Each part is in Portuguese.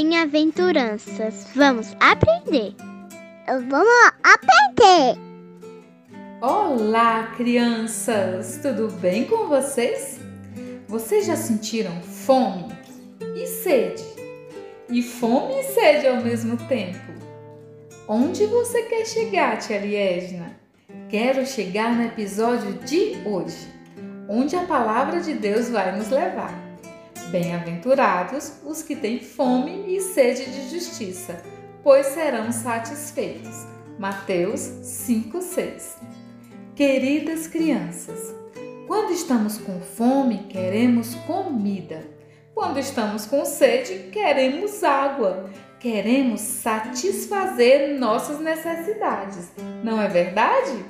Bem-aventuranças. Vamos aprender. Vamos aprender. Olá, crianças! Tudo bem com vocês? Vocês já sentiram fome e sede? E fome e sede ao mesmo tempo? Onde você quer chegar, tia Liesna? Quero chegar no episódio de hoje, onde a palavra de Deus vai nos levar. Bem-aventurados os que têm fome e sede de justiça, pois serão satisfeitos. Mateus 5:6. Queridas crianças, quando estamos com fome, queremos comida. Quando estamos com sede, queremos água. Queremos satisfazer nossas necessidades. Não é verdade?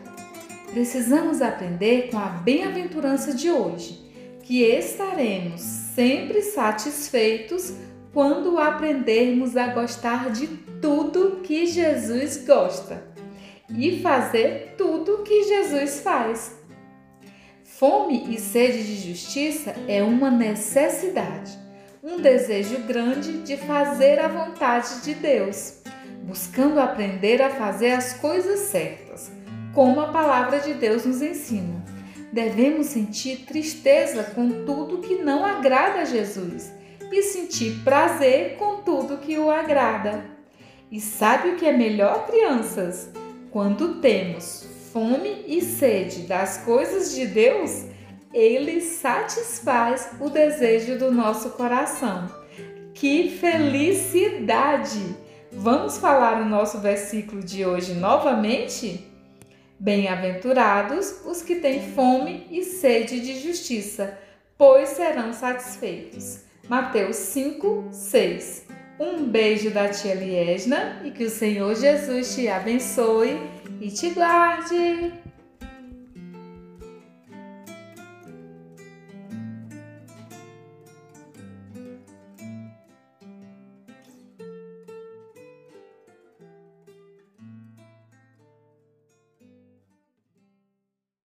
Precisamos aprender com a bem-aventurança de hoje, que estaremos sempre satisfeitos quando aprendermos a gostar de tudo que Jesus gosta e fazer tudo que Jesus faz. Fome e sede de justiça é uma necessidade, um desejo grande de fazer a vontade de Deus, buscando aprender a fazer as coisas certas como a palavra de Deus nos ensina. Devemos sentir tristeza com tudo que não agrada a Jesus e sentir prazer com tudo que o agrada. E sabe o que é melhor, crianças? Quando temos fome e sede das coisas de Deus, ele satisfaz o desejo do nosso coração. Que felicidade! Vamos falar o nosso versículo de hoje novamente? Bem-aventurados os que têm fome e sede de justiça, pois serão satisfeitos. Mateus 5, 6. Um beijo da tia Liesna e que o Senhor Jesus te abençoe e te guarde.